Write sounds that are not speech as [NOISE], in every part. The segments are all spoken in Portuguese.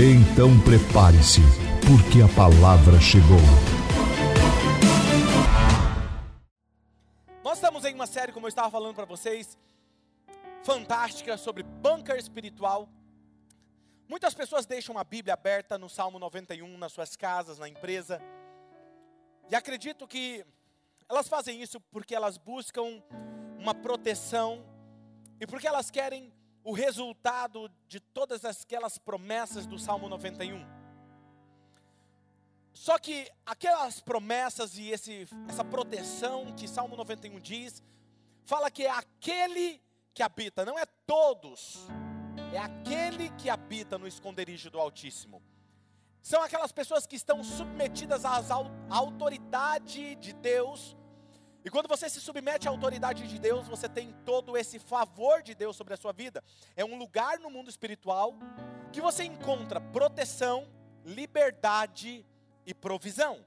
Então prepare-se, porque a palavra chegou. Nós estamos em uma série, como eu estava falando para vocês, fantástica sobre bunker espiritual. Muitas pessoas deixam a Bíblia aberta no Salmo 91 nas suas casas, na empresa. E acredito que elas fazem isso porque elas buscam uma proteção e porque elas querem o resultado de todas aquelas promessas do Salmo 91. Só que aquelas promessas e esse, essa proteção que Salmo 91 diz, fala que é aquele que habita, não é todos, é aquele que habita no esconderijo do Altíssimo. São aquelas pessoas que estão submetidas à autoridade de Deus e quando você se submete à autoridade de Deus, você tem todo esse favor de Deus sobre a sua vida. É um lugar no mundo espiritual que você encontra proteção, liberdade e provisão.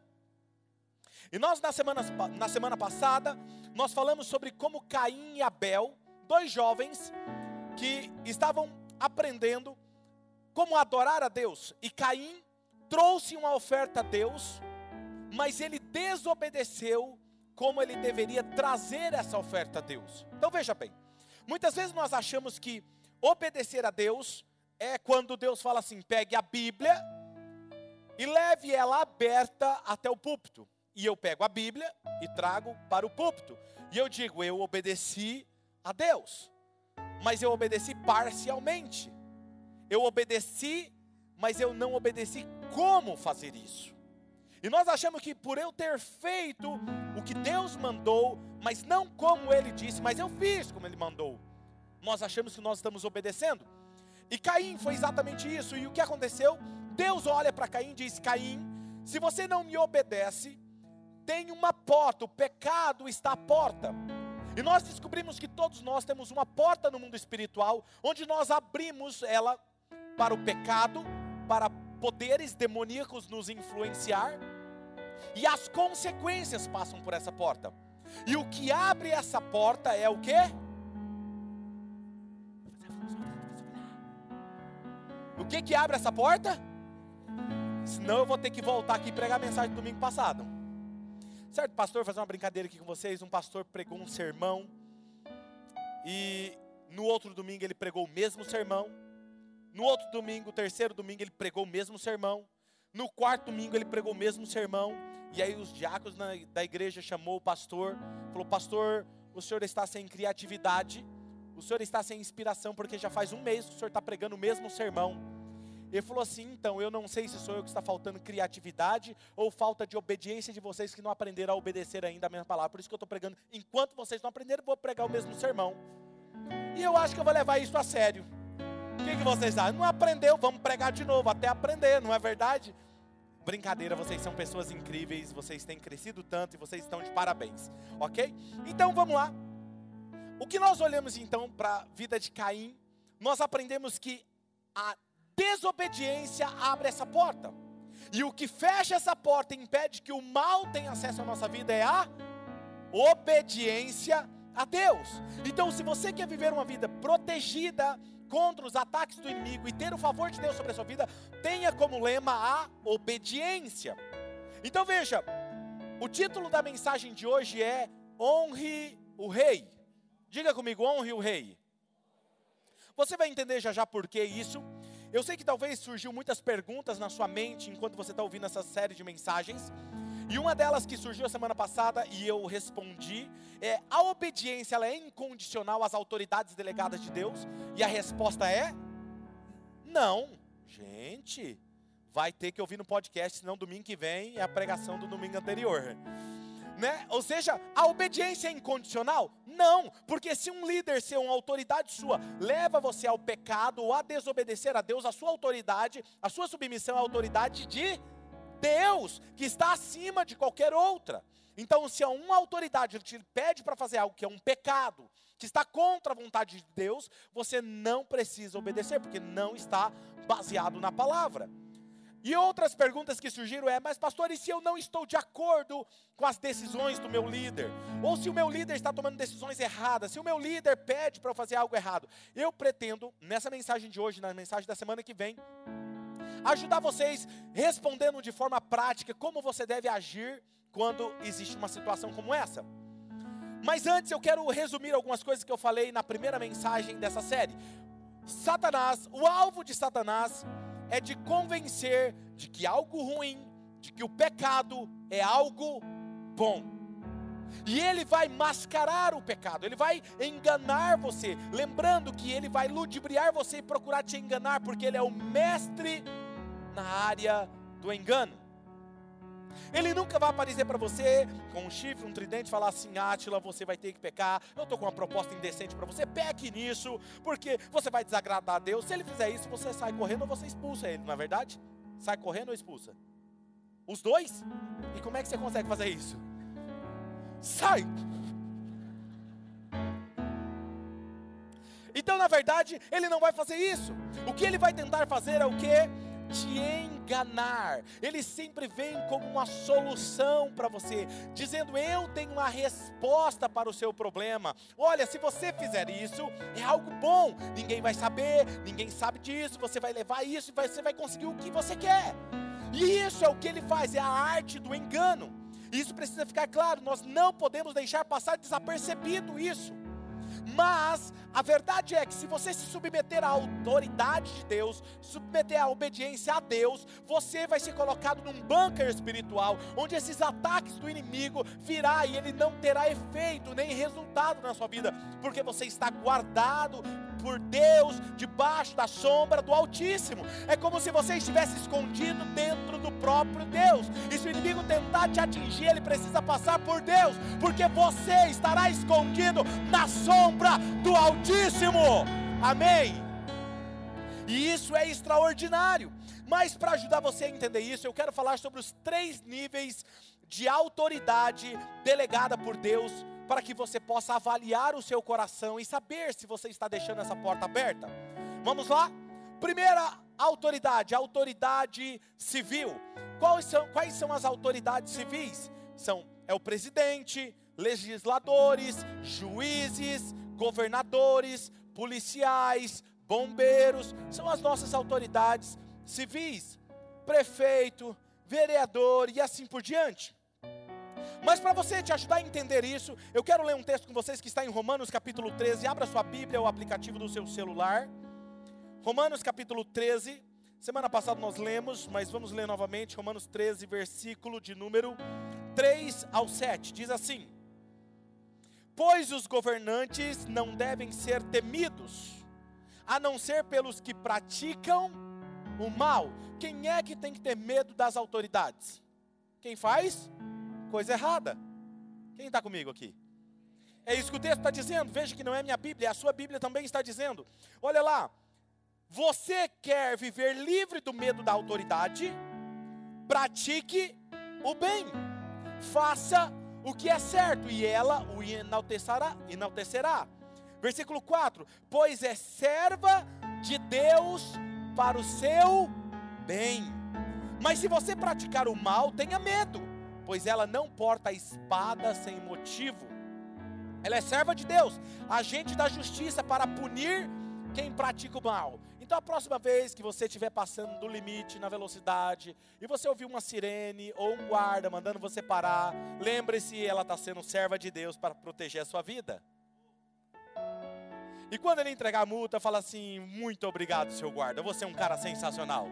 E nós na semana, na semana passada, nós falamos sobre como Caim e Abel, dois jovens que estavam aprendendo como adorar a Deus. E Caim trouxe uma oferta a Deus, mas ele desobedeceu como ele deveria trazer essa oferta a Deus. Então veja bem, muitas vezes nós achamos que obedecer a Deus é quando Deus fala assim: pegue a Bíblia e leve ela aberta até o púlpito. E eu pego a Bíblia e trago para o púlpito. E eu digo: eu obedeci a Deus, mas eu obedeci parcialmente. Eu obedeci, mas eu não obedeci como fazer isso. E nós achamos que por eu ter feito o que Deus mandou, mas não como ele disse, mas eu fiz como ele mandou, nós achamos que nós estamos obedecendo. E Caim foi exatamente isso. E o que aconteceu? Deus olha para Caim e diz: Caim, se você não me obedece, tem uma porta, o pecado está à porta. E nós descobrimos que todos nós temos uma porta no mundo espiritual, onde nós abrimos ela para o pecado, para poderes demoníacos nos influenciar, e as consequências passam por essa porta. E o que abre essa porta é o que? O que que abre essa porta? Senão eu vou ter que voltar aqui e pregar a mensagem do domingo passado. Certo, pastor, fazer uma brincadeira aqui com vocês. Um pastor pregou um sermão e no outro domingo ele pregou o mesmo sermão. No outro domingo, terceiro domingo, ele pregou o mesmo sermão. No quarto domingo, ele pregou o mesmo sermão. E aí os diáconos da igreja chamou o pastor, falou: "Pastor, o senhor está sem criatividade, o senhor está sem inspiração porque já faz um mês que o senhor está pregando o mesmo sermão." Ele falou assim: "Então, eu não sei se sou eu que está faltando criatividade ou falta de obediência de vocês que não aprenderam a obedecer ainda a minha palavra. Por isso que eu estou pregando. Enquanto vocês não aprenderem, vou pregar o mesmo sermão." E eu acho que eu vou levar isso a sério. O que, que vocês acham? Não aprendeu, vamos pregar de novo, até aprender, não é verdade? Brincadeira, vocês são pessoas incríveis, vocês têm crescido tanto e vocês estão de parabéns, ok? Então vamos lá. O que nós olhamos então para a vida de Caim, nós aprendemos que a desobediência abre essa porta. E o que fecha essa porta e impede que o mal tenha acesso à nossa vida é a obediência a Deus. Então, se você quer viver uma vida protegida, contra os ataques do inimigo e ter o favor de Deus sobre a sua vida, tenha como lema a obediência. Então veja, o título da mensagem de hoje é Honre o Rei. Diga comigo, honre o Rei. Você vai entender já já por que isso. Eu sei que talvez surgiu muitas perguntas na sua mente enquanto você está ouvindo essa série de mensagens. E uma delas que surgiu semana passada e eu respondi é: a obediência ela é incondicional às autoridades delegadas de Deus? E a resposta é: não. Gente, vai ter que ouvir no podcast, senão domingo que vem é a pregação do domingo anterior. Né? Ou seja, a obediência é incondicional? Não, porque se um líder, se uma autoridade sua, leva você ao pecado ou a desobedecer a Deus, a sua autoridade, a sua submissão à autoridade de Deus, que está acima de qualquer outra. Então, se uma autoridade te pede para fazer algo que é um pecado, que está contra a vontade de Deus, você não precisa obedecer, porque não está baseado na palavra. E outras perguntas que surgiram é: mas pastor, e se eu não estou de acordo com as decisões do meu líder? Ou se o meu líder está tomando decisões erradas? Se o meu líder pede para eu fazer algo errado? Eu pretendo, nessa mensagem de hoje, na mensagem da semana que vem, ajudar vocês respondendo de forma prática como você deve agir quando existe uma situação como essa. Mas antes eu quero resumir algumas coisas que eu falei na primeira mensagem dessa série. Satanás, o alvo de Satanás é de convencer de que algo ruim, de que o pecado é algo bom. E ele vai mascarar o pecado, ele vai enganar você, lembrando que ele vai ludibriar você e procurar te enganar, porque ele é o mestre na área do engano. Ele nunca vai aparecer para você com um chifre, um tridente, falar assim: Átila, você vai ter que pecar. Eu estou com uma proposta indecente para você. Peque nisso, porque você vai desagradar a Deus. Se ele fizer isso, você sai correndo ou você expulsa ele, não é verdade? Sai correndo ou expulsa? Os dois? E como é que você consegue fazer isso? Sai! Então, na verdade, ele não vai fazer isso. O que ele vai tentar fazer é o que? te enganar. Ele sempre vem como uma solução para você, dizendo: Eu tenho uma resposta para o seu problema. Olha, se você fizer isso, é algo bom. Ninguém vai saber, ninguém sabe disso. Você vai levar isso e você vai conseguir o que você quer. E isso é o que ele faz, é a arte do engano. Isso precisa ficar claro, nós não podemos deixar passar desapercebido isso. Mas a verdade é que se você se submeter à autoridade de Deus, submeter à obediência a Deus, você vai ser colocado num bunker espiritual, onde esses ataques do inimigo virá e ele não terá efeito nem resultado na sua vida, porque você está guardado por Deus debaixo da sombra do Altíssimo. É como se você estivesse escondido dentro do próprio Deus. E se o inimigo tentar te atingir, ele precisa passar por Deus, porque você estará escondido na sombra do Altíssimo. Amém. E isso é extraordinário. Mas para ajudar você a entender isso, eu quero falar sobre os três níveis de autoridade delegada por Deus para que você possa avaliar o seu coração e saber se você está deixando essa porta aberta. Vamos lá? Primeira autoridade, autoridade civil. Quais são, quais são as autoridades civis? São é o presidente, legisladores, juízes, governadores, policiais, bombeiros, são as nossas autoridades civis, prefeito, vereador e assim por diante. Mas para você te ajudar a entender isso, eu quero ler um texto com vocês que está em Romanos capítulo 13. Abra sua Bíblia o aplicativo do seu celular. Romanos capítulo 13. Semana passada nós lemos, mas vamos ler novamente. Romanos 13, versículo de número 3 ao 7. Diz assim: Pois os governantes não devem ser temidos, a não ser pelos que praticam o mal. Quem é que tem que ter medo das autoridades? Quem faz? Coisa errada. Quem está comigo aqui? É isso que o texto está dizendo. Veja que não é minha Bíblia, a sua Bíblia também está dizendo. Olha lá. Você quer viver livre do medo da autoridade? Pratique o bem. Faça o que é certo e ela o enaltecerá. enaltecerá. Versículo 4: Pois é serva de Deus para o seu bem. Mas se você praticar o mal, tenha medo pois ela não porta espada sem motivo. Ela é serva de Deus, agente da justiça para punir quem pratica o mal. Então a próxima vez que você estiver passando do limite na velocidade e você ouvir uma sirene ou um guarda mandando você parar, lembre-se, ela está sendo serva de Deus para proteger a sua vida. E quando ele entregar a multa, fala assim: Muito obrigado, seu guarda, você é um cara sensacional.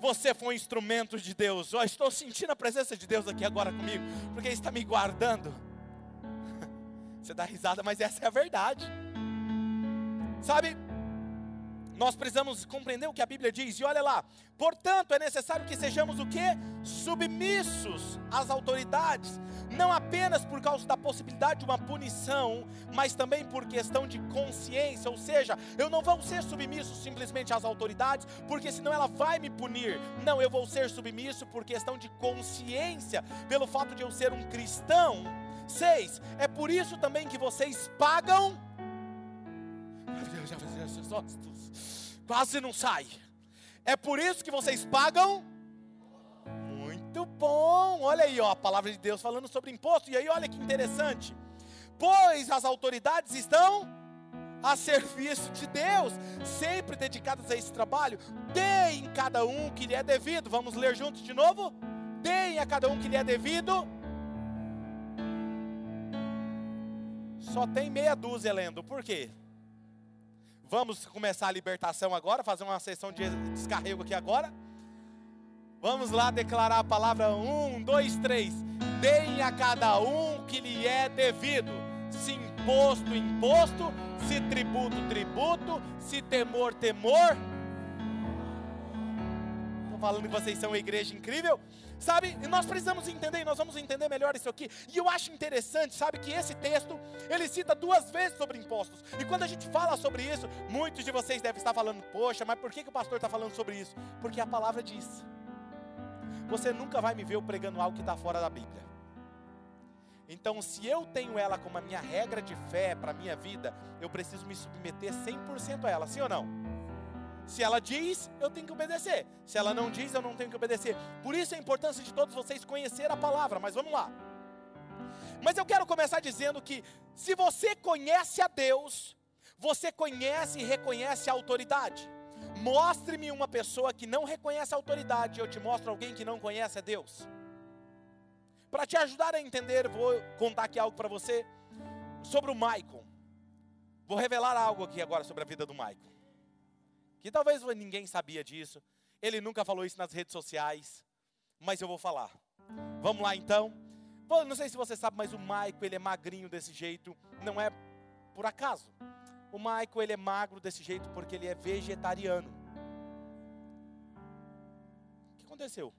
Você foi um instrumento de Deus. Eu estou sentindo a presença de Deus aqui agora comigo, porque Ele está me guardando. [LAUGHS] Você dá risada, mas essa é a verdade. Sabe, nós precisamos compreender o que a Bíblia diz. E olha lá, portanto, é necessário que sejamos o que? Submissos às autoridades, não apenas por causa da possibilidade de uma punição, mas também por questão de consciência, ou seja, eu não vou ser submisso simplesmente às autoridades, porque senão ela vai me punir. Não, eu vou ser submisso por questão de consciência, pelo fato de eu ser um cristão. Seis, é por isso também que vocês pagam quase não sai. É por isso que vocês pagam. Muito bom. Olha aí, ó, a palavra de Deus falando sobre imposto. E aí, olha que interessante. Pois as autoridades estão a serviço de Deus, sempre dedicadas a esse trabalho. Deem cada um que lhe é devido. Vamos ler juntos de novo? Deem a cada um que lhe é devido. Só tem meia dúzia lendo. Por quê? Vamos começar a libertação agora, fazer uma sessão de descarrego aqui agora. Vamos lá declarar a palavra: um, dois, três. Deem a cada um que lhe é devido, se imposto, imposto, se tributo, tributo, se temor, temor. Falando que vocês são uma igreja incrível. Sabe, e nós precisamos entender, e nós vamos entender melhor isso aqui. E eu acho interessante, sabe, que esse texto, ele cita duas vezes sobre impostos. E quando a gente fala sobre isso, muitos de vocês devem estar falando, poxa, mas por que, que o pastor está falando sobre isso? Porque a palavra diz. Você nunca vai me ver pregando algo que está fora da Bíblia. Então, se eu tenho ela como a minha regra de fé para a minha vida, eu preciso me submeter 100% a ela, sim ou não? Se ela diz, eu tenho que obedecer. Se ela não diz, eu não tenho que obedecer. Por isso a importância de todos vocês conhecer a palavra. Mas vamos lá. Mas eu quero começar dizendo que se você conhece a Deus, você conhece e reconhece a autoridade. Mostre-me uma pessoa que não reconhece a autoridade, eu te mostro alguém que não conhece a Deus. Para te ajudar a entender, vou contar aqui algo para você sobre o Michael. Vou revelar algo aqui agora sobre a vida do Michael que talvez ninguém sabia disso, ele nunca falou isso nas redes sociais, mas eu vou falar. Vamos lá então. Bom, não sei se você sabe, mas o Maico ele é magrinho desse jeito, não é por acaso. O Maico ele é magro desse jeito porque ele é vegetariano. O que aconteceu?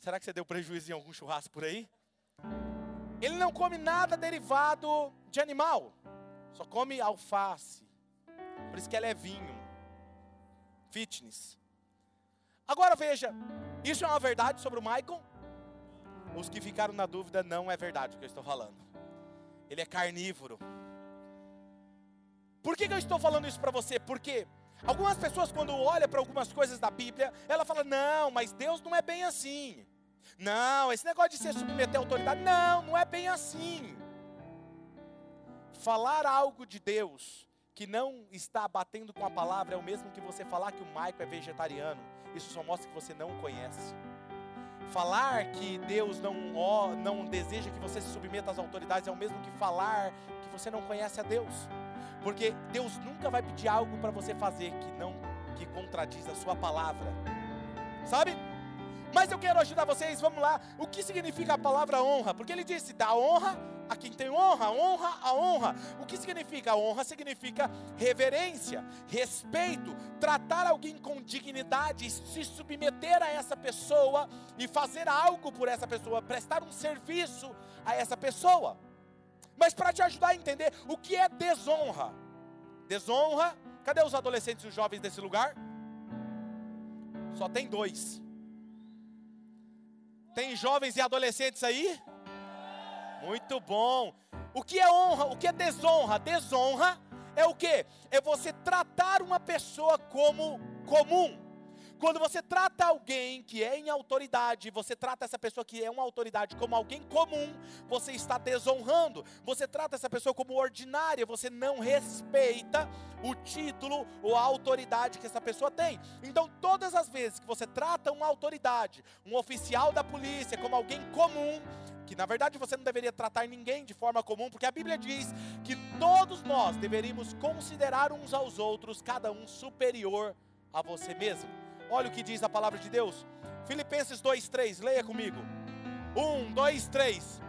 Será que você deu prejuízo em algum churrasco por aí? Ele não come nada derivado de animal, só come alface. Por isso que é levinho fitness. Agora veja, isso é uma verdade sobre o Michael? Os que ficaram na dúvida, não é verdade o que eu estou falando. Ele é carnívoro. Por que, que eu estou falando isso para você? Porque algumas pessoas, quando olham para algumas coisas da Bíblia, ela fala: não, mas Deus não é bem assim. Não, esse negócio de se submeter à autoridade, não, não é bem assim. Falar algo de Deus que não está batendo com a palavra é o mesmo que você falar que o Maico é vegetariano. Isso só mostra que você não o conhece. Falar que Deus não, não deseja que você se submeta às autoridades é o mesmo que falar que você não conhece a Deus. Porque Deus nunca vai pedir algo para você fazer que não que contradiz a sua palavra. Sabe? Mas eu quero ajudar vocês, vamos lá. O que significa a palavra honra? Porque ele disse: dá honra a quem tem honra, honra a honra. O que significa honra? Significa reverência, respeito, tratar alguém com dignidade, se submeter a essa pessoa e fazer algo por essa pessoa, prestar um serviço a essa pessoa. Mas para te ajudar a entender o que é desonra? Desonra, cadê os adolescentes e os jovens desse lugar? Só tem dois. Tem jovens e adolescentes aí? Muito bom. O que é honra? O que é desonra? Desonra é o que? É você tratar uma pessoa como comum. Quando você trata alguém que é em autoridade, você trata essa pessoa que é uma autoridade como alguém comum, você está desonrando. Você trata essa pessoa como ordinária, você não respeita o título ou a autoridade que essa pessoa tem. Então, todas as vezes que você trata uma autoridade, um oficial da polícia, como alguém comum, que na verdade você não deveria tratar ninguém de forma comum, porque a Bíblia diz que todos nós deveríamos considerar uns aos outros, cada um superior a você mesmo. Olha o que diz a palavra de Deus. Filipenses 2:3, leia comigo. 1, 2, 3.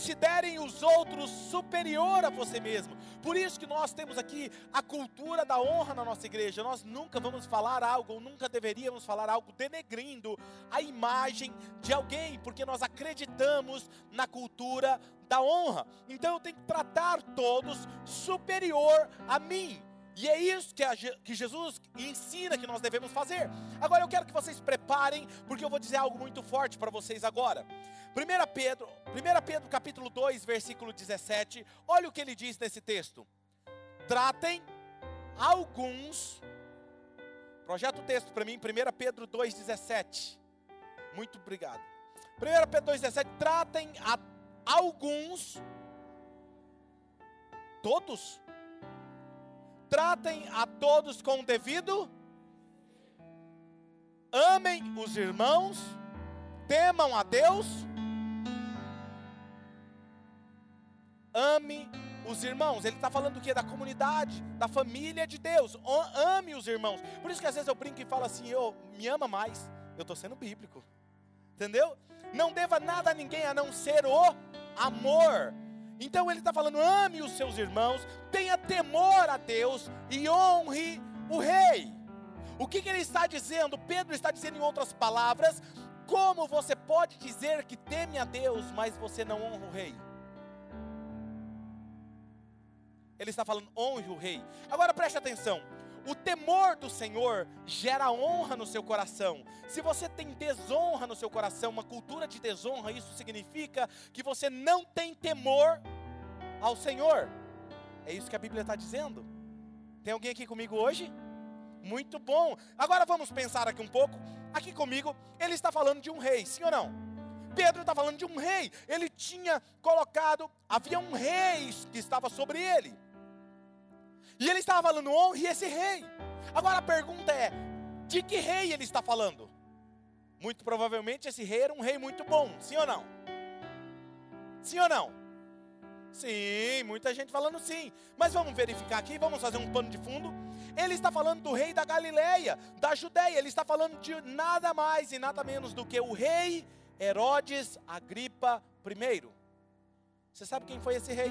Considerem os outros superior a você mesmo. Por isso que nós temos aqui a cultura da honra na nossa igreja. Nós nunca vamos falar algo, ou nunca deveríamos falar algo denegrindo a imagem de alguém, porque nós acreditamos na cultura da honra. Então eu tenho que tratar todos superior a mim. E é isso que, a, que Jesus ensina que nós devemos fazer. Agora eu quero que vocês preparem, porque eu vou dizer algo muito forte para vocês agora. 1 Pedro, 1 Pedro capítulo 2, versículo 17, olha o que ele diz nesse texto. Tratem alguns, projeta o texto para mim, 1 Pedro 2,17. Muito obrigado. 1 Pedro 2,17, tratem a alguns, todos, tratem a todos com o devido, amem os irmãos, temam a Deus, ame os irmãos. Ele está falando do que? Da comunidade, da família de Deus. Ame os irmãos. Por isso que às vezes eu brinco e falo assim: eu me ama mais. Eu estou sendo bíblico. Entendeu? Não deva nada a ninguém a não ser o amor. Então ele está falando: ame os seus irmãos, tenha temor a Deus e honre o rei. O que, que ele está dizendo? Pedro está dizendo em outras palavras: como você pode dizer que teme a Deus, mas você não honra o rei? Ele está falando: honre o rei. Agora preste atenção. O temor do Senhor gera honra no seu coração. Se você tem desonra no seu coração, uma cultura de desonra, isso significa que você não tem temor ao Senhor. É isso que a Bíblia está dizendo. Tem alguém aqui comigo hoje? Muito bom. Agora vamos pensar aqui um pouco. Aqui comigo, ele está falando de um rei, sim ou não? Pedro está falando de um rei. Ele tinha colocado, havia um rei que estava sobre ele. E ele estava falando, honre esse rei. Agora a pergunta é: de que rei ele está falando? Muito provavelmente esse rei era um rei muito bom, sim ou não? Sim ou não? Sim, muita gente falando sim. Mas vamos verificar aqui, vamos fazer um pano de fundo. Ele está falando do rei da Galileia, da Judéia. Ele está falando de nada mais e nada menos do que o rei Herodes Agripa I. Você sabe quem foi esse rei?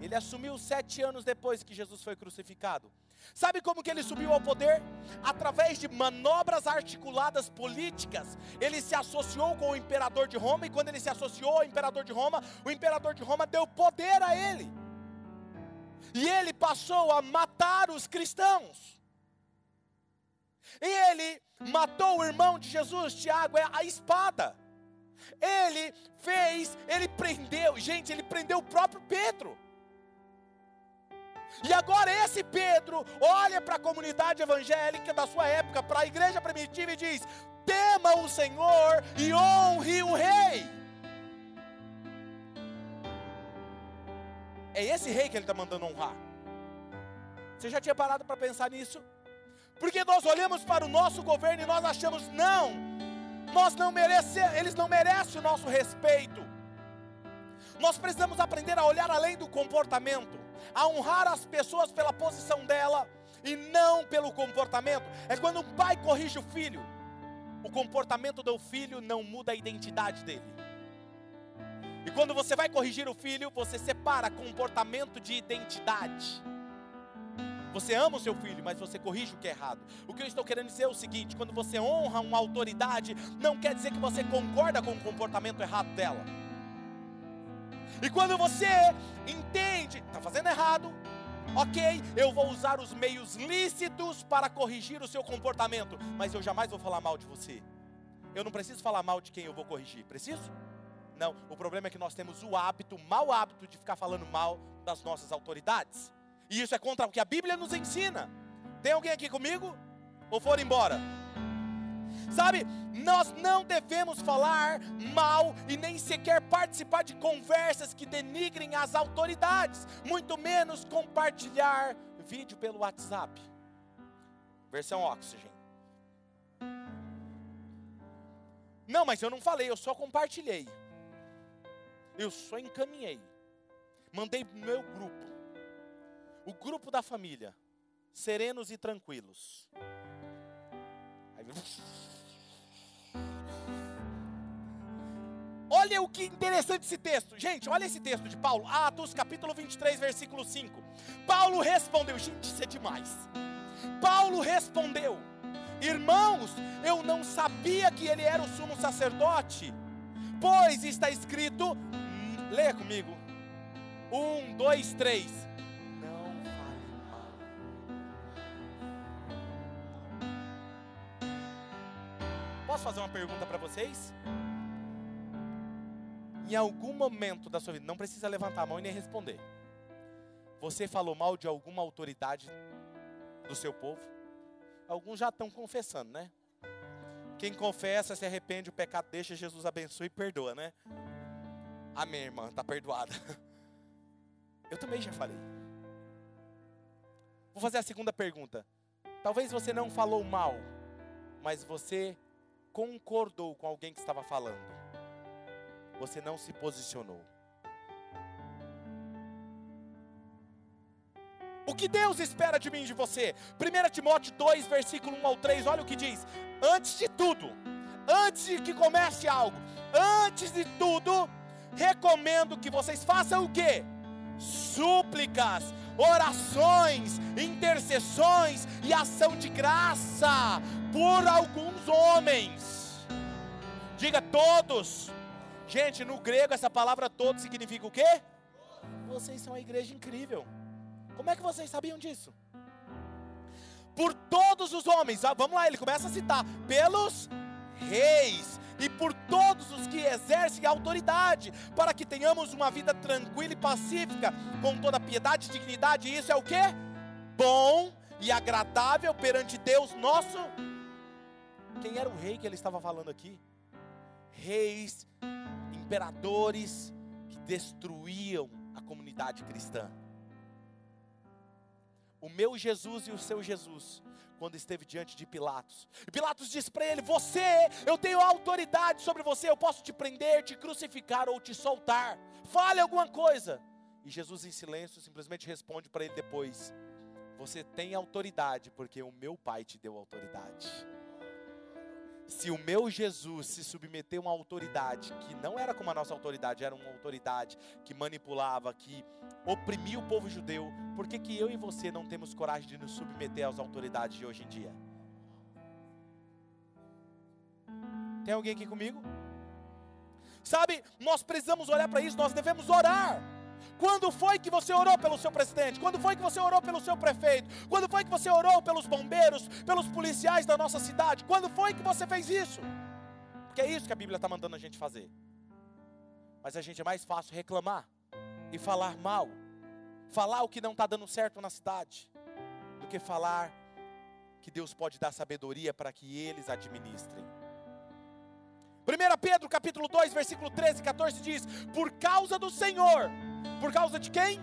Ele assumiu sete anos depois que Jesus foi crucificado. Sabe como que ele subiu ao poder? Através de manobras articuladas políticas. Ele se associou com o imperador de Roma, e quando ele se associou ao imperador de Roma, o imperador de Roma deu poder a ele. E ele passou a matar os cristãos. E ele matou o irmão de Jesus, Tiago, é a espada. Ele fez, ele prendeu, gente, ele prendeu o próprio Pedro. E agora esse Pedro olha para a comunidade evangélica da sua época, para a igreja primitiva e diz: tema o Senhor e honre o rei. É esse rei que ele está mandando honrar. Você já tinha parado para pensar nisso? Porque nós olhamos para o nosso governo e nós achamos, não, nós não merecemos, eles não merecem o nosso respeito. Nós precisamos aprender a olhar além do comportamento a honrar as pessoas pela posição dela e não pelo comportamento. É quando um pai corrige o filho, o comportamento do filho não muda a identidade dele. E quando você vai corrigir o filho, você separa comportamento de identidade. Você ama o seu filho, mas você corrige o que é errado. O que eu estou querendo dizer é o seguinte: quando você honra uma autoridade, não quer dizer que você concorda com o comportamento errado dela. E quando você entende, está fazendo errado, ok, eu vou usar os meios lícitos para corrigir o seu comportamento, mas eu jamais vou falar mal de você. Eu não preciso falar mal de quem eu vou corrigir, preciso? Não, o problema é que nós temos o hábito, o mau hábito de ficar falando mal das nossas autoridades. E isso é contra o que a Bíblia nos ensina. Tem alguém aqui comigo? Ou for embora? Sabe, nós não devemos falar mal e nem sequer participar de conversas que denigrem as autoridades, muito menos compartilhar vídeo pelo WhatsApp. Versão Oxygen. Não, mas eu não falei, eu só compartilhei. Eu só encaminhei. Mandei no meu grupo. O grupo da família. Serenos e tranquilos. Olha o que interessante esse texto. Gente, olha esse texto de Paulo, Atos capítulo 23, versículo 5. Paulo respondeu, gente, isso é demais. Paulo respondeu: Irmãos, eu não sabia que ele era o sumo sacerdote, pois está escrito, hum, leia comigo, um, dois, três. Posso fazer uma pergunta para vocês? Em algum momento da sua vida, não precisa levantar a mão e nem responder. Você falou mal de alguma autoridade do seu povo? Alguns já estão confessando, né? Quem confessa, se arrepende, o pecado deixa, Jesus abençoa e perdoa, né? Amém, irmã, está perdoada. [LAUGHS] Eu também já falei. Vou fazer a segunda pergunta. Talvez você não falou mal, mas você concordou com alguém que estava falando. Você não se posicionou. O que Deus espera de mim e de você? 1 Timóteo 2, versículo 1 ao 3, olha o que diz. Antes de tudo, antes de que comece algo, antes de tudo, recomendo que vocês façam o quê? Súplicas, orações, intercessões e ação de graça por alguns homens. Diga todos. Gente, no grego essa palavra todo significa o quê? Vocês são a igreja incrível. Como é que vocês sabiam disso? Por todos os homens, ah, vamos lá, ele começa a citar, pelos reis e por todos os que exercem autoridade, para que tenhamos uma vida tranquila e pacífica, com toda piedade e dignidade. E isso é o que? Bom e agradável perante Deus nosso. Quem era o rei que ele estava falando aqui? Reis, imperadores que destruíam a comunidade cristã. O meu Jesus e o seu Jesus, quando esteve diante de Pilatos. E Pilatos disse para ele: Você, eu tenho autoridade sobre você, eu posso te prender, te crucificar ou te soltar. Fale alguma coisa. E Jesus, em silêncio, simplesmente responde para ele depois: Você tem autoridade, porque o meu Pai te deu autoridade se o meu Jesus se submeteu a uma autoridade que não era como a nossa autoridade, era uma autoridade que manipulava, que oprimia o povo judeu, por que, que eu e você não temos coragem de nos submeter às autoridades de hoje em dia? Tem alguém aqui comigo? Sabe, nós precisamos olhar para isso, nós devemos orar. Quando foi que você orou pelo seu presidente? Quando foi que você orou pelo seu prefeito? Quando foi que você orou pelos bombeiros, pelos policiais da nossa cidade? Quando foi que você fez isso? Porque é isso que a Bíblia está mandando a gente fazer. Mas a gente é mais fácil reclamar e falar mal, falar o que não está dando certo na cidade, do que falar que Deus pode dar sabedoria para que eles administrem. 1 Pedro capítulo 2, versículo 13 e 14 diz: Por causa do Senhor, por causa de quem?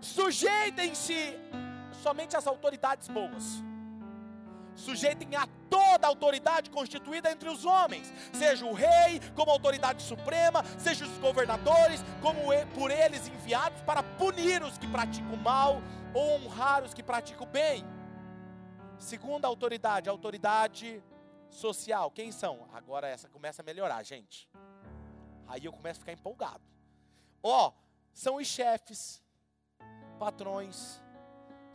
Sujeitem-se somente às autoridades boas. Sujeitem a toda a autoridade constituída entre os homens, seja o rei como autoridade suprema, seja os governadores como por eles enviados para punir os que praticam mal ou honrar os que praticam bem. Segunda autoridade, autoridade social. Quem são? Agora essa começa a melhorar, gente. Aí eu começo a ficar empolgado. Ó, são os chefes, patrões,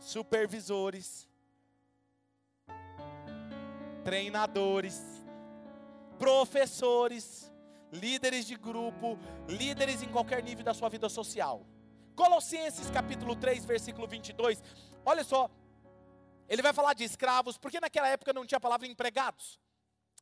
supervisores, treinadores, professores, líderes de grupo, líderes em qualquer nível da sua vida social. Colossenses capítulo 3, versículo 22. Olha só, ele vai falar de escravos, porque naquela época não tinha a palavra empregados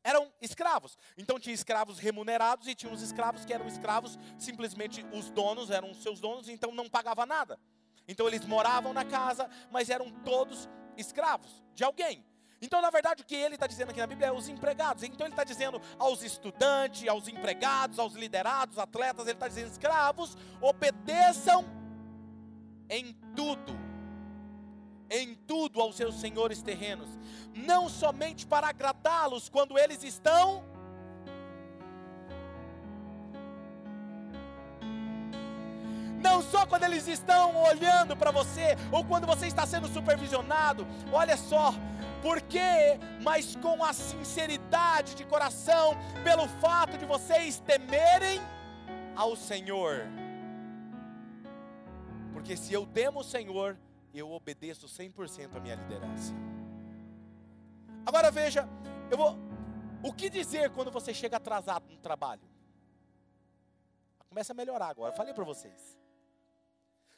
eram escravos. Então tinha escravos remunerados e tinha os escravos que eram escravos, simplesmente os donos eram seus donos, então não pagava nada. Então eles moravam na casa, mas eram todos escravos de alguém. Então, na verdade, o que ele está dizendo aqui na Bíblia é os empregados. Então, ele está dizendo aos estudantes, aos empregados, aos liderados, atletas, ele está dizendo: escravos, obedeçam em tudo em tudo aos seus senhores terrenos, não somente para agradá-los quando eles estão não só quando eles estão olhando para você, ou quando você está sendo supervisionado, olha só, por quê? Mas com a sinceridade de coração, pelo fato de vocês temerem ao Senhor. Porque se eu temo o Senhor, eu obedeço 100% a minha liderança. Agora veja, eu vou. O que dizer quando você chega atrasado no trabalho? Começa a melhorar agora, falei para vocês.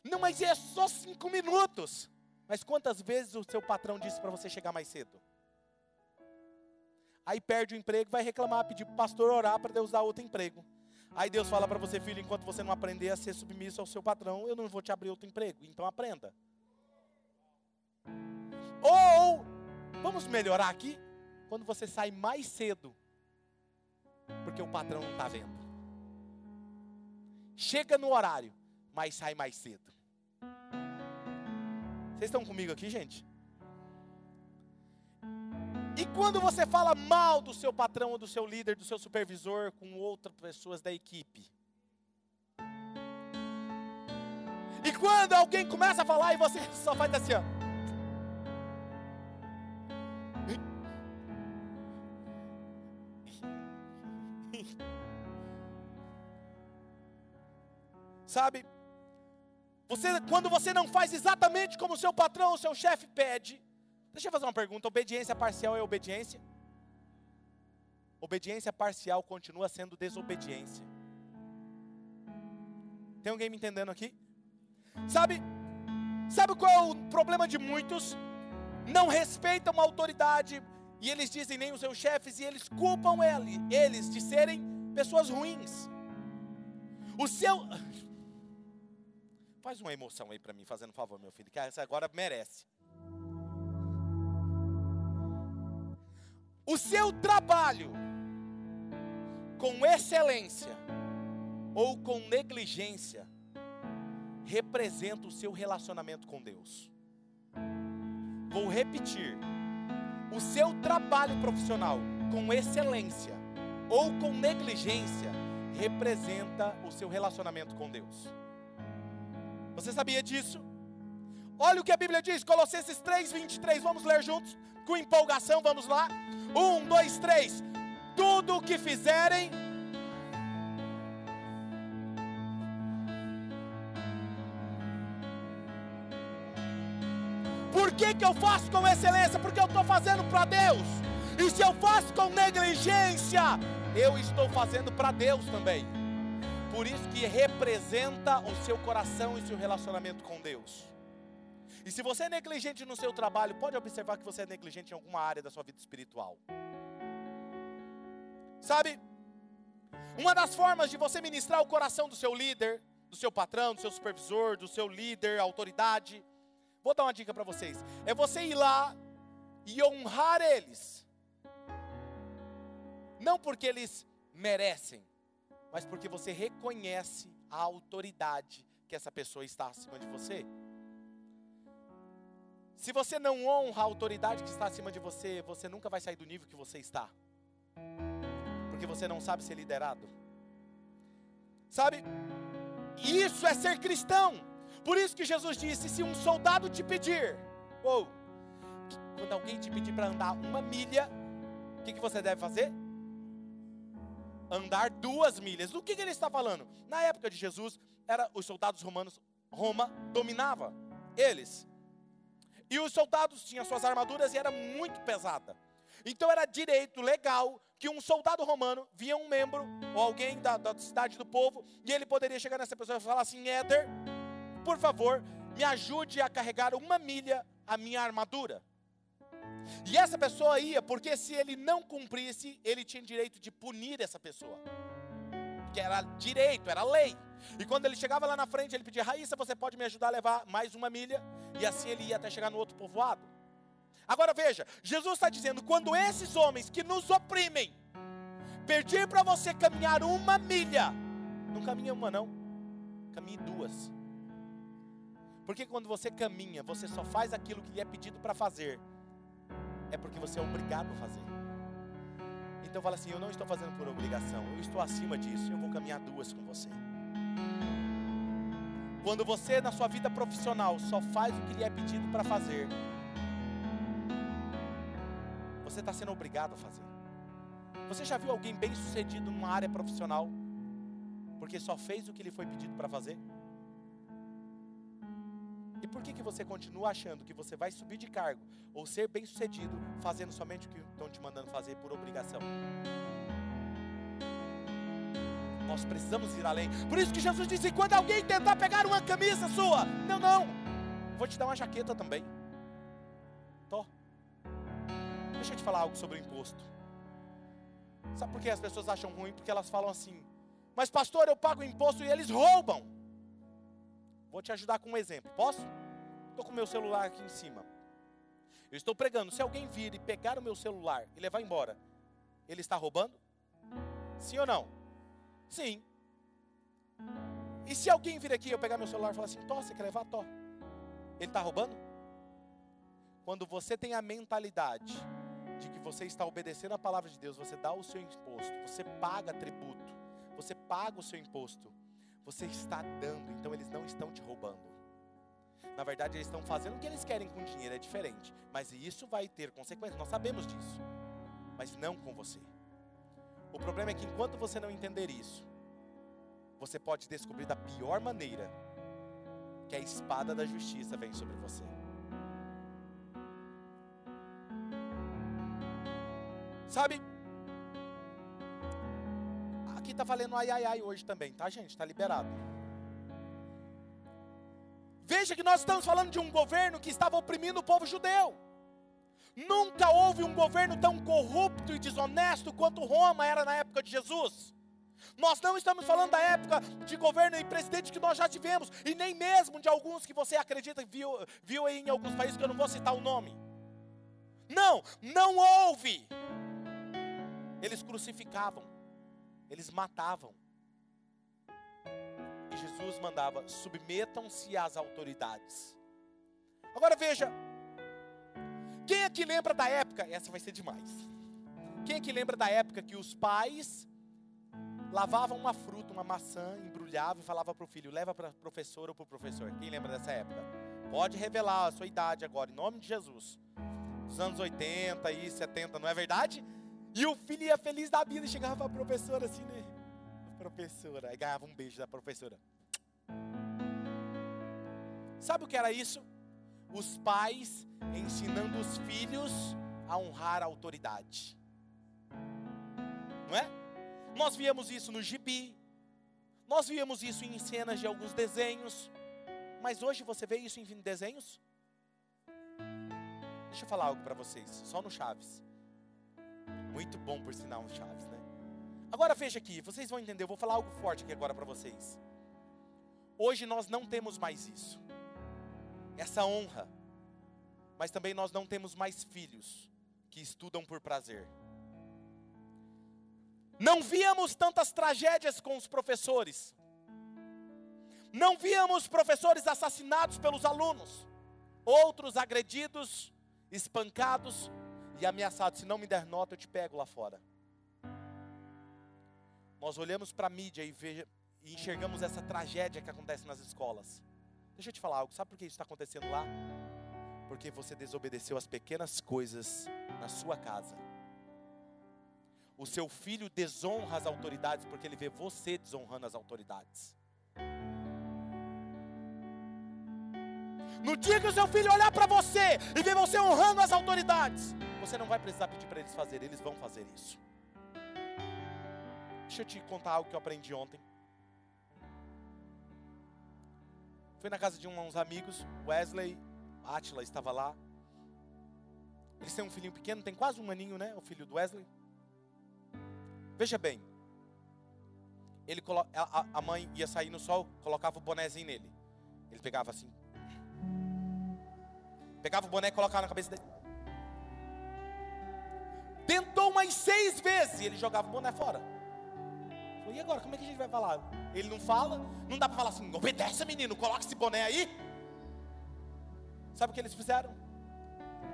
Não, mas é só cinco minutos. Mas quantas vezes o seu patrão disse para você chegar mais cedo? Aí perde o emprego, vai reclamar, pedir para o pastor orar para Deus dar outro emprego. Aí Deus fala para você, filho, enquanto você não aprender a ser submisso ao seu patrão, eu não vou te abrir outro emprego. Então aprenda. Ou, vamos melhorar aqui, quando você sai mais cedo, porque o patrão não está vendo. Chega no horário, mas sai mais cedo. Vocês estão comigo aqui, gente? E quando você fala mal do seu patrão ou do seu líder, do seu supervisor com outras pessoas da equipe? E quando alguém começa a falar e você [LAUGHS] só faz assim, ó. Sabe? Você, quando você não faz exatamente como o seu patrão ou seu chefe pede, deixa eu fazer uma pergunta: obediência parcial é obediência? Obediência parcial continua sendo desobediência. Tem alguém me entendendo aqui? Sabe? Sabe qual é o problema de muitos? Não respeitam a autoridade e eles dizem nem os seus chefes e eles culpam ele, eles de serem pessoas ruins. O seu Faz uma emoção aí para mim, fazendo um favor, meu filho, que essa agora merece. O seu trabalho com excelência ou com negligência representa o seu relacionamento com Deus. Vou repetir. O seu trabalho profissional com excelência ou com negligência representa o seu relacionamento com Deus. Você sabia disso? Olha o que a Bíblia diz, Colossenses 3, 23. Vamos ler juntos, com empolgação, vamos lá. Um, dois, três. Tudo o que fizerem. Por que, que eu faço com excelência? Porque eu estou fazendo para Deus. E se eu faço com negligência, eu estou fazendo para Deus também. Por isso que representa o seu coração e seu relacionamento com Deus. E se você é negligente no seu trabalho, pode observar que você é negligente em alguma área da sua vida espiritual. Sabe? Uma das formas de você ministrar o coração do seu líder, do seu patrão, do seu supervisor, do seu líder, autoridade, vou dar uma dica para vocês: é você ir lá e honrar eles, não porque eles merecem, mas porque você reconhece a autoridade que essa pessoa está acima de você. Se você não honra a autoridade que está acima de você, você nunca vai sair do nível que você está. Porque você não sabe ser liderado. Sabe? Isso é ser cristão. Por isso que Jesus disse: se um soldado te pedir, ou quando alguém te pedir para andar uma milha, o que, que você deve fazer? Andar duas milhas. Do que, que ele está falando? Na época de Jesus, era os soldados romanos, Roma dominava eles. E os soldados tinham suas armaduras e era muito pesada. Então era direito legal que um soldado romano via um membro ou alguém da, da cidade do povo e ele poderia chegar nessa pessoa e falar assim: Éder, por favor, me ajude a carregar uma milha a minha armadura. E essa pessoa ia, porque se ele não cumprisse, ele tinha direito de punir essa pessoa. Que era direito, era lei. E quando ele chegava lá na frente, ele pedia: Raíssa, você pode me ajudar a levar mais uma milha? E assim ele ia até chegar no outro povoado. Agora veja, Jesus está dizendo: quando esses homens que nos oprimem pedir para você caminhar uma milha, não caminha uma, não, caminhe duas. Porque quando você caminha, você só faz aquilo que lhe é pedido para fazer é porque você é obrigado a fazer. Então fala assim: eu não estou fazendo por obrigação, eu estou acima disso, eu vou caminhar duas com você. Quando você, na sua vida profissional, só faz o que lhe é pedido para fazer, você está sendo obrigado a fazer. Você já viu alguém bem sucedido numa área profissional porque só fez o que lhe foi pedido para fazer? E por que, que você continua achando que você vai subir de cargo ou ser bem sucedido fazendo somente o que estão te mandando fazer por obrigação? Nós precisamos ir além. Por isso que Jesus disse: quando alguém tentar pegar uma camisa sua, não, não, vou te dar uma jaqueta também. Tô. Deixa eu te falar algo sobre o imposto. Sabe por que as pessoas acham ruim? Porque elas falam assim: mas pastor, eu pago imposto e eles roubam. Vou te ajudar com um exemplo. Posso? Estou com meu celular aqui em cima. Eu estou pregando. Se alguém vir e pegar o meu celular e levar embora, ele está roubando? Sim ou não? Sim. E se alguém vir aqui e eu pegar meu celular e falar assim, Tó, você quer levar? Tó. Ele está roubando? Quando você tem a mentalidade de que você está obedecendo a palavra de Deus, você dá o seu imposto, você paga tributo, você paga o seu imposto, você está dando, então eles não estão te roubando. Na verdade, eles estão fazendo o que eles querem com o dinheiro, é diferente. Mas isso vai ter consequências, nós sabemos disso. Mas não com você. O problema é que enquanto você não entender isso, você pode descobrir da pior maneira que a espada da justiça vem sobre você. Sabe? Tá valendo ai ai ai hoje também, tá, gente? Tá liberado. Veja que nós estamos falando de um governo que estava oprimindo o povo judeu. Nunca houve um governo tão corrupto e desonesto quanto Roma era na época de Jesus. Nós não estamos falando da época de governo e presidente que nós já tivemos, e nem mesmo de alguns que você acredita viu, viu aí em alguns países que eu não vou citar o nome. Não, não houve. Eles crucificavam, eles matavam. E Jesus mandava: submetam-se às autoridades. Agora veja, quem aqui lembra da época? Essa vai ser demais. Quem aqui lembra da época que os pais lavavam uma fruta, uma maçã, embrulhavam e falava para o filho: leva para a professora ou para o professor? Quem lembra dessa época? Pode revelar a sua idade agora, em nome de Jesus. Dos anos 80 e 70, não é verdade? E o filho ia feliz da vida chegava para a professora assim, né? Professora, aí ganhava um beijo da professora. Sabe o que era isso? Os pais ensinando os filhos a honrar a autoridade. Não é? Nós víamos isso no gibi, nós víamos isso em cenas de alguns desenhos, mas hoje você vê isso em desenhos? Deixa eu falar algo para vocês, só no Chaves. Muito bom por sinal Chaves, né? Agora veja aqui, vocês vão entender, eu vou falar algo forte aqui agora para vocês. Hoje nós não temos mais isso. Essa honra mas também nós não temos mais filhos que estudam por prazer. Não víamos tantas tragédias com os professores. Não víamos professores assassinados pelos alunos, outros agredidos, espancados e ameaçados. Se não me der nota, eu te pego lá fora. Nós olhamos para a mídia e, veja, e enxergamos essa tragédia que acontece nas escolas. Deixa eu te falar algo, sabe por que isso está acontecendo lá? Porque você desobedeceu as pequenas coisas na sua casa. O seu filho desonra as autoridades porque ele vê você desonrando as autoridades. No dia que o seu filho olhar para você e ver você honrando as autoridades, você não vai precisar pedir para eles fazerem, eles vão fazer isso. Deixa eu te contar algo que eu aprendi ontem. Fui na casa de uns amigos, Wesley Atila estava lá. Eles têm um filhinho pequeno, tem quase um aninho, né? O filho do Wesley. Veja bem. Ele a, a mãe ia sair no sol, colocava o bonézinho nele. Ele pegava assim. Pegava o boné e colocava na cabeça dele. Tentou umas seis vezes e ele jogava o boné fora. Falei, e agora, como é que a gente vai falar? Ele não fala, não dá para falar assim, obedece menino, coloca esse boné aí. Sabe o que eles fizeram?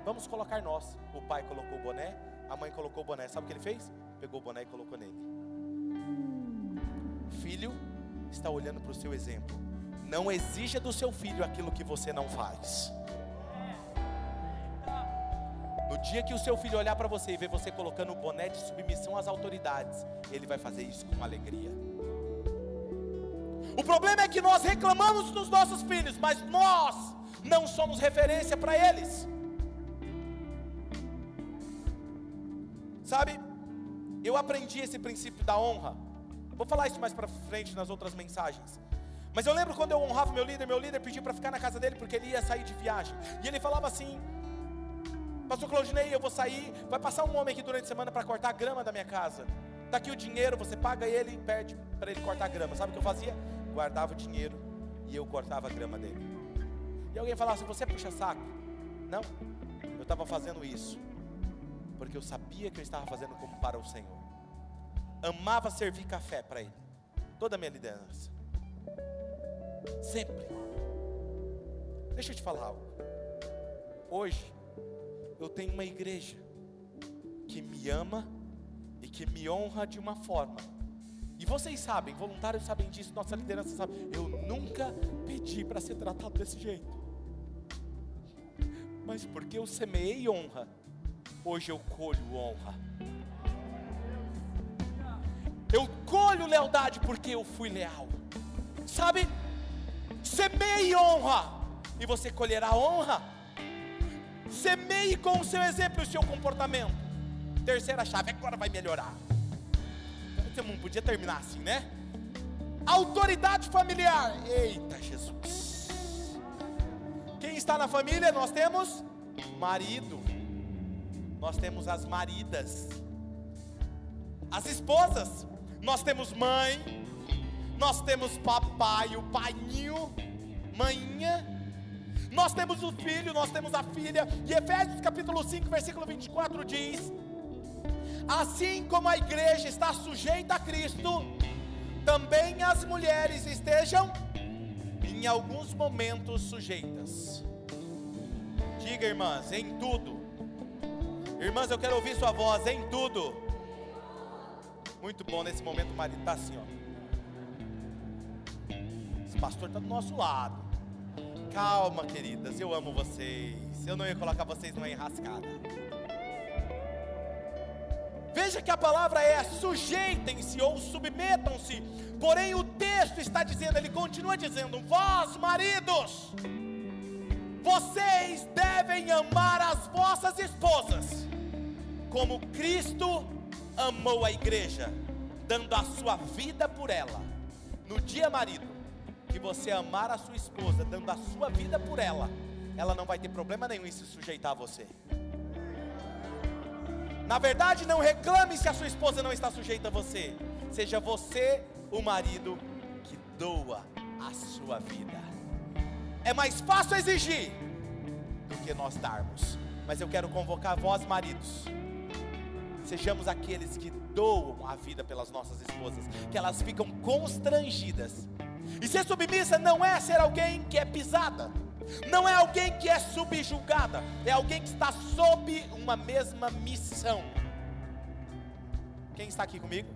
Vamos colocar nós. O pai colocou o boné, a mãe colocou o boné. Sabe o que ele fez? Pegou o boné e colocou nele. Filho está olhando para o seu exemplo. Não exija do seu filho aquilo que você não faz. No dia que o seu filho olhar para você e ver você colocando o boné de submissão às autoridades, ele vai fazer isso com alegria. O problema é que nós reclamamos dos nossos filhos, mas nós não somos referência para eles. Sabe, eu aprendi esse princípio da honra. Vou falar isso mais para frente nas outras mensagens. Mas eu lembro quando eu honrava meu líder, meu líder pediu para ficar na casa dele porque ele ia sair de viagem. E ele falava assim: Pastor Claudinei, eu vou sair. Vai passar um homem aqui durante a semana para cortar a grama da minha casa. Está aqui o dinheiro, você paga ele e perde para ele cortar a grama. Sabe o que eu fazia? Guardava o dinheiro e eu cortava a grama dele. E alguém falava assim: Você puxa saco? Não, eu estava fazendo isso porque eu sabia que eu estava fazendo como para o Senhor. Amava servir café para Ele, toda a minha liderança, sempre. Deixa eu te falar algo. Hoje, eu tenho uma igreja que me ama e que me honra de uma forma. E vocês sabem, voluntários sabem disso, nossa liderança sabe. Eu nunca pedi para ser tratado desse jeito. Mas porque eu semeei honra, hoje eu colho honra. Eu colho lealdade porque eu fui leal. Sabe? Semeie honra e você colherá honra. Semeie com o seu exemplo e o seu comportamento. Terceira chave, agora vai melhorar. Você não podia terminar assim, né? Autoridade familiar. Eita Jesus. Quem está na família? Nós temos marido nós temos as maridas, as esposas, nós temos mãe, nós temos papai, o paiinho, manhinha, nós temos o filho, nós temos a filha, e Efésios capítulo 5, versículo 24 diz: Assim como a igreja está sujeita a Cristo, também as mulheres estejam em alguns momentos sujeitas. Diga, irmãs, em tudo Irmãs, eu quero ouvir sua voz em tudo. Muito bom nesse momento, o marido está assim, ó. Esse pastor está do nosso lado. Calma, queridas, eu amo vocês. Eu não ia colocar vocês numa enrascada. Veja que a palavra é sujeitem-se ou submetam-se. Porém, o texto está dizendo, ele continua dizendo: Vós, maridos, vocês devem amar as vossas esposas, como Cristo amou a igreja, dando a sua vida por ela. No dia, marido, que você amar a sua esposa, dando a sua vida por ela, ela não vai ter problema nenhum em se sujeitar a você. Na verdade, não reclame se a sua esposa não está sujeita a você. Seja você o marido que doa a sua vida. É mais fácil exigir do que nós darmos. Mas eu quero convocar vós, maridos. Sejamos aqueles que doam a vida pelas nossas esposas, que elas ficam constrangidas. E ser submissa não é ser alguém que é pisada, não é alguém que é subjugada, é alguém que está sob uma mesma missão. Quem está aqui comigo?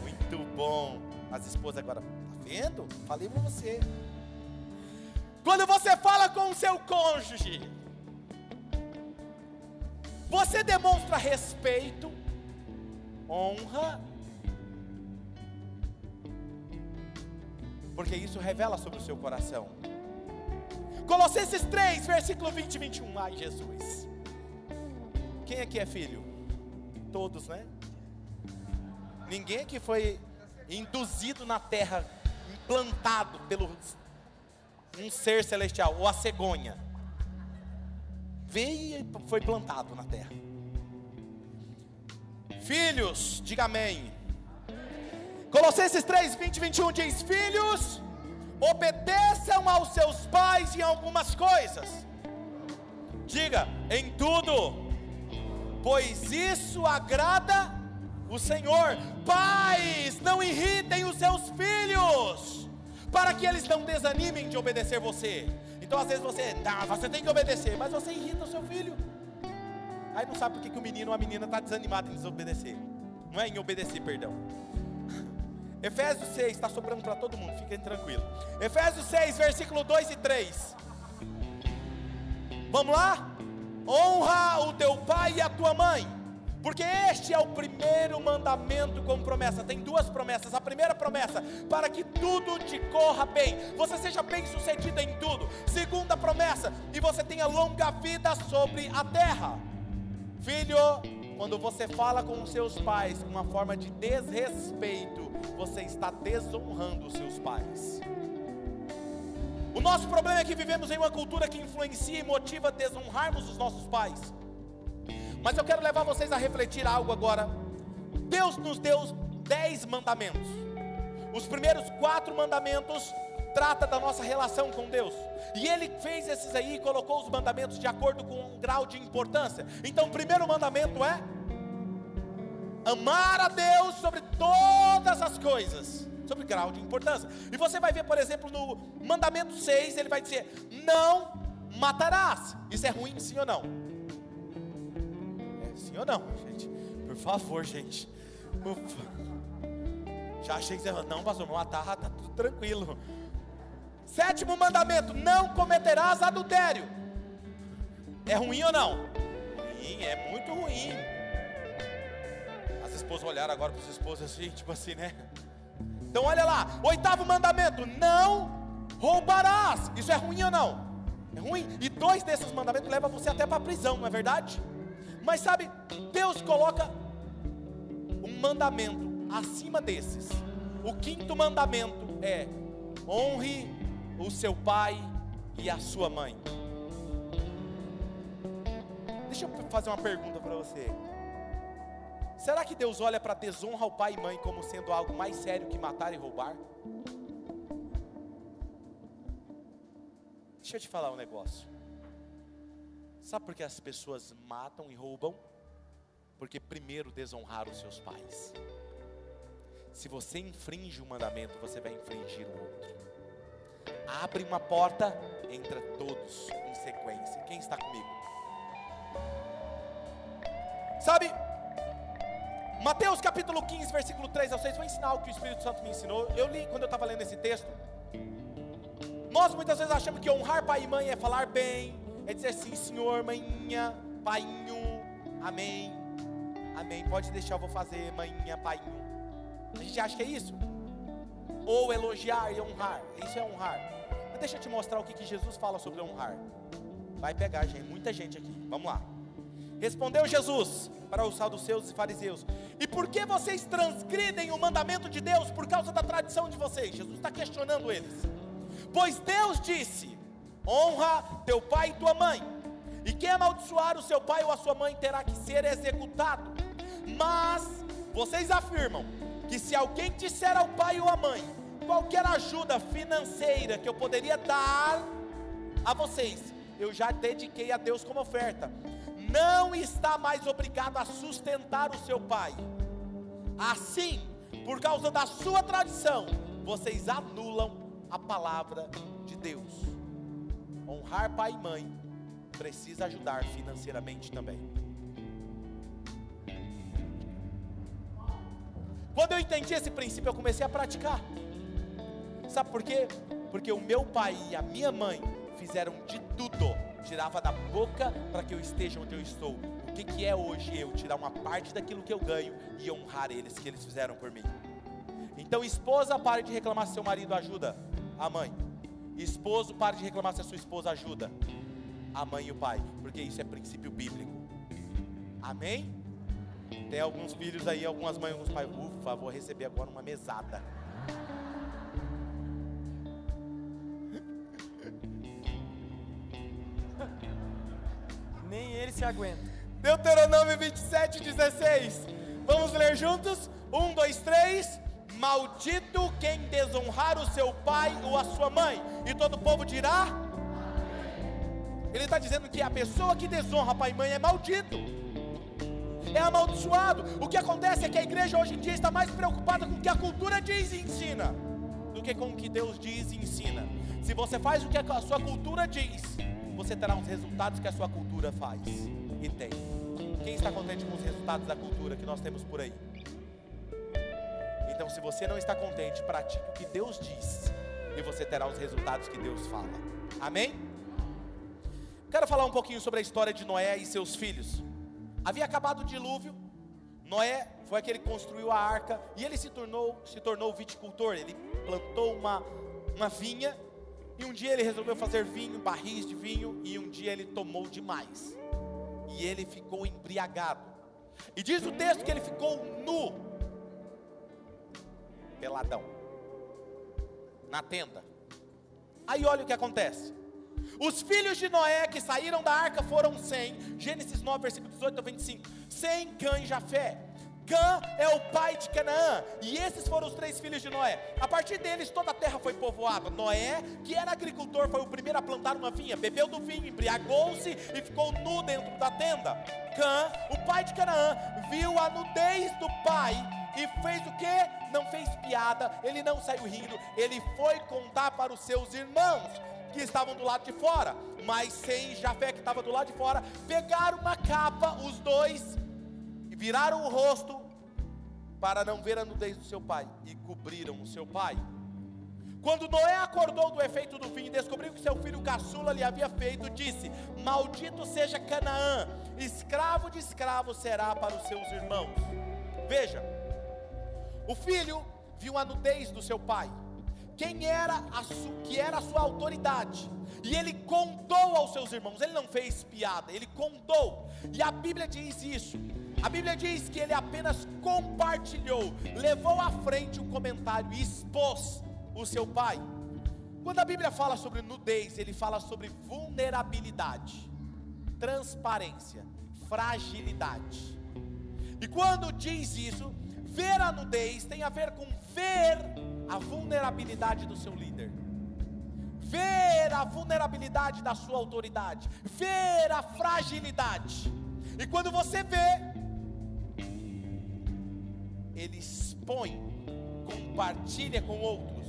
Muito bom. As esposas agora, tá vendo? Falei para você. Quando você fala com o seu cônjuge, você demonstra respeito, honra, porque isso revela sobre o seu coração. Colossenses 3, versículo 20 e 21. Ai, Jesus. Quem aqui é filho? Todos, né? Ninguém aqui foi induzido na terra, implantado pelo um ser celestial, ou a cegonha, veio e foi plantado na terra. Filhos, diga amém. Colossenses 3, 20 e 21 diz: Filhos, obedeçam aos seus pais em algumas coisas. Diga, em tudo, pois isso agrada o Senhor. Pais, não irritem os seus filhos para que eles não desanimem de obedecer você. Então às vezes você, tá, você tem que obedecer, mas você irrita o seu filho. Aí não sabe por que, que o menino ou a menina está desanimado em desobedecer. Não é em obedecer, perdão. Efésios 6, está sobrando para todo mundo, fiquem tranquilos. Efésios 6, versículo 2 e 3. Vamos lá? Honra o teu pai e a tua mãe, porque este é o primeiro mandamento com promessa. Tem duas promessas. A primeira promessa, para que tudo te corra bem, você seja bem sucedido em tudo. Segunda promessa, e você tenha longa vida sobre a terra. Filho, quando você fala com os seus pais com uma forma de desrespeito, você está desonrando os seus pais. O nosso problema é que vivemos em uma cultura que influencia e motiva a desonrarmos os nossos pais. Mas eu quero levar vocês a refletir algo agora. Deus nos deu dez mandamentos. Os primeiros quatro mandamentos trata da nossa relação com Deus. E ele fez esses aí e colocou os mandamentos de acordo com um grau de importância. Então, o primeiro mandamento é amar a Deus sobre todas as coisas, sobre grau de importância. E você vai ver, por exemplo, no mandamento 6, ele vai dizer: Não matarás. Isso é ruim, sim ou não? É sim ou não, gente? Por favor, gente. Ufa. Já achei que você não, pastor, matar, tá tudo tranquilo. Sétimo mandamento: Não cometerás adultério. É ruim ou não? Ruim, é muito ruim esposas olharam agora para os esposos assim, tipo assim, né? Então olha lá, oitavo mandamento: não roubarás. Isso é ruim ou não? É ruim. E dois desses mandamentos levam você até para a prisão, não é verdade? Mas sabe, Deus coloca um mandamento acima desses. O quinto mandamento é: honre o seu pai e a sua mãe. Deixa eu fazer uma pergunta para você. Será que Deus olha para desonra ao pai e mãe como sendo algo mais sério que matar e roubar? Deixa eu te falar um negócio. Sabe por que as pessoas matam e roubam? Porque primeiro desonraram os seus pais. Se você infringe um mandamento, você vai infringir o outro. Abre uma porta, entra todos em sequência. Quem está comigo? Sabe, Mateus capítulo 15, versículo 3 ao 6, vou ensinar o que o Espírito Santo me ensinou. Eu li quando eu estava lendo esse texto. Nós muitas vezes achamos que honrar pai e mãe é falar bem, é dizer sim, senhor, manhinha, painho, amém, amém. Pode deixar, eu vou fazer, manhinha, painho. A gente acha que é isso? Ou elogiar e honrar, isso é honrar. Mas deixa eu te mostrar o que, que Jesus fala sobre honrar. Vai pegar, gente, muita gente aqui. Vamos lá. Respondeu Jesus para os saduceus e fariseus: E por que vocês transgridem o mandamento de Deus por causa da tradição de vocês? Jesus está questionando eles. Pois Deus disse: Honra teu pai e tua mãe, e quem amaldiçoar o seu pai ou a sua mãe terá que ser executado. Mas vocês afirmam que se alguém disser ao pai ou à mãe qualquer ajuda financeira que eu poderia dar a vocês, eu já dediquei a Deus como oferta não está mais obrigado a sustentar o seu pai. Assim, por causa da sua tradição, vocês anulam a palavra de Deus. Honrar pai e mãe precisa ajudar financeiramente também. Quando eu entendi esse princípio, eu comecei a praticar. Sabe por quê? Porque o meu pai e a minha mãe fizeram de tudo tirava da boca para que eu esteja onde eu estou. O que, que é hoje eu tirar uma parte daquilo que eu ganho e honrar eles que eles fizeram por mim? Então, esposa, pare de reclamar se seu marido ajuda a mãe. Esposo, pare de reclamar se a sua esposa ajuda a mãe e o pai, porque isso é princípio bíblico. Amém? Tem alguns filhos aí, algumas mães, alguns pais. Ufa, vou receber agora uma mesada. [LAUGHS] Nem ele se aguenta. Deuteronômio 27, 16. Vamos ler juntos? Um, dois, três. Maldito quem desonrar o seu pai ou a sua mãe. E todo o povo dirá: Ele está dizendo que a pessoa que desonra pai e mãe é maldito. É amaldiçoado. O que acontece é que a igreja hoje em dia está mais preocupada com o que a cultura diz e ensina do que com o que Deus diz e ensina. Se você faz o que a sua cultura diz, você terá os resultados que a sua cultura faz e tem. Quem está contente com os resultados da cultura que nós temos por aí? Então, se você não está contente, pratique o que Deus diz e você terá os resultados que Deus fala. Amém? Quero falar um pouquinho sobre a história de Noé e seus filhos. Havia acabado o dilúvio. Noé foi aquele que construiu a arca e ele se tornou se tornou viticultor. Ele plantou uma uma vinha e um dia ele resolveu fazer vinho, barris de vinho e um dia ele tomou demais. E ele ficou embriagado. E diz o texto que ele ficou nu, peladão, na tenda. Aí olha o que acontece. Os filhos de Noé que saíram da arca foram Sem, Gênesis 9, versículo 18 a 25. Sem, Cã e Jafé. Cã é o pai de Canaã, e esses foram os três filhos de Noé. A partir deles, toda a terra foi povoada. Noé, que era agricultor, foi o primeiro a plantar uma vinha, bebeu do vinho, embriagou-se e ficou nu dentro da tenda. Cã, o pai de Canaã, viu a nudez do pai e fez o que? Não fez piada, ele não saiu rindo, ele foi contar para os seus irmãos que estavam do lado de fora, mas sem Jafé que estava do lado de fora, pegaram uma capa, os dois, e viraram o rosto para não ver a nudez do seu pai, e cobriram o seu pai. Quando Noé acordou do efeito do vinho e descobriu que seu filho caçula lhe havia feito, disse: Maldito seja Canaã, escravo de escravo será para os seus irmãos. Veja, o filho viu a nudez do seu pai, quem era a su, que era a sua autoridade. E ele contou aos seus irmãos, ele não fez piada, ele contou. E a Bíblia diz isso. A Bíblia diz que ele apenas compartilhou, levou à frente o comentário e expôs o seu pai. Quando a Bíblia fala sobre nudez, ele fala sobre vulnerabilidade, transparência, fragilidade. E quando diz isso, ver a nudez tem a ver com ver a vulnerabilidade do seu líder, ver a vulnerabilidade da sua autoridade, ver a fragilidade. E quando você vê, ele expõe, compartilha com outros.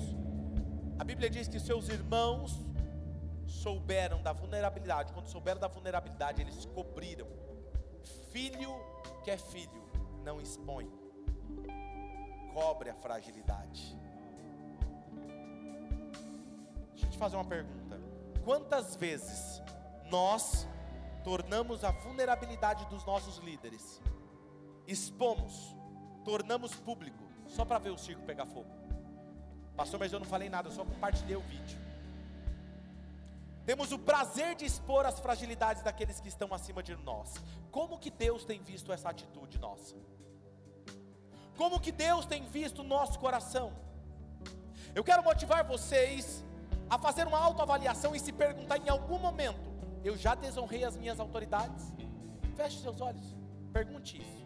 A Bíblia diz que seus irmãos souberam da vulnerabilidade. Quando souberam da vulnerabilidade, eles cobriram. Filho que é filho, não expõe, cobre a fragilidade. Fazer uma pergunta: quantas vezes nós tornamos a vulnerabilidade dos nossos líderes, expomos, tornamos público, só para ver o circo pegar fogo? Pastor, mas eu não falei nada, eu só compartilhei o vídeo. Temos o prazer de expor as fragilidades daqueles que estão acima de nós. Como que Deus tem visto essa atitude nossa? Como que Deus tem visto o nosso coração? Eu quero motivar vocês a fazer uma autoavaliação e se perguntar em algum momento: eu já desonrei as minhas autoridades? Feche seus olhos, pergunte isso.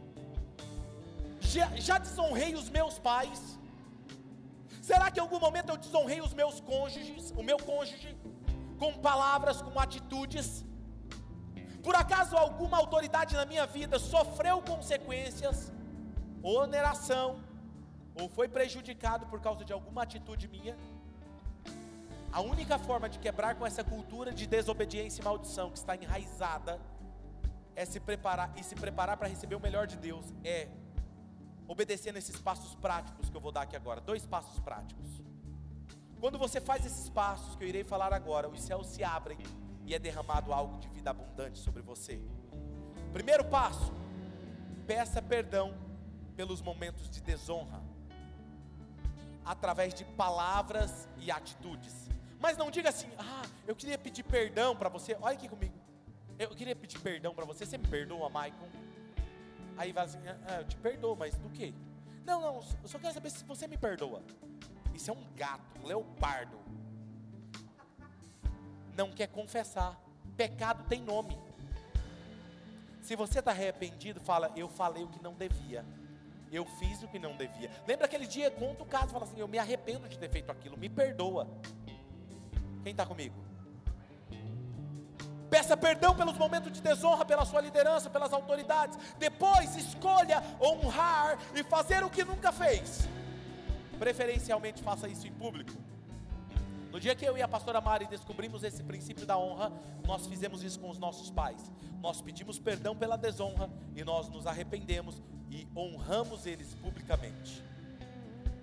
Já, já desonrei os meus pais? Será que em algum momento eu desonrei os meus cônjuges, o meu cônjuge, com palavras, com atitudes? Por acaso alguma autoridade na minha vida sofreu consequências, oneração, ou foi prejudicado por causa de alguma atitude minha? A única forma de quebrar com essa cultura de desobediência e maldição que está enraizada é se preparar e se preparar para receber o melhor de Deus é obedecendo esses passos práticos que eu vou dar aqui agora, dois passos práticos. Quando você faz esses passos que eu irei falar agora, os céus se abrem e é derramado algo de vida abundante sobre você. Primeiro passo: peça perdão pelos momentos de desonra, através de palavras e atitudes. Mas não diga assim, ah, eu queria pedir perdão para você. Olha aqui comigo. Eu queria pedir perdão para você. Você me perdoa, Maicon? Aí vai assim, ah, eu te perdoo, mas do que? Não, não, eu só quero saber se você me perdoa. Isso é um gato, um leopardo. Não quer confessar. Pecado tem nome. Se você está arrependido, fala, eu falei o que não devia. Eu fiz o que não devia. Lembra aquele dia, conta o caso, fala assim, eu me arrependo de ter feito aquilo, me perdoa. Quem está comigo? Peça perdão pelos momentos de desonra, pela sua liderança, pelas autoridades. Depois, escolha honrar e fazer o que nunca fez. Preferencialmente, faça isso em público. No dia que eu e a pastora Mari descobrimos esse princípio da honra, nós fizemos isso com os nossos pais. Nós pedimos perdão pela desonra e nós nos arrependemos e honramos eles publicamente.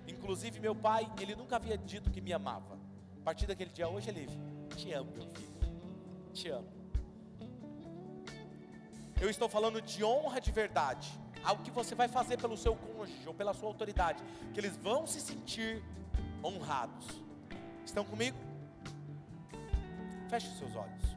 Inclusive, meu pai, ele nunca havia dito que me amava. Partir daquele dia, hoje ele te amo, meu filho. Te amo. Eu estou falando de honra de verdade. Algo que você vai fazer pelo seu cônjuge ou pela sua autoridade. Que eles vão se sentir honrados. Estão comigo? Feche os seus olhos.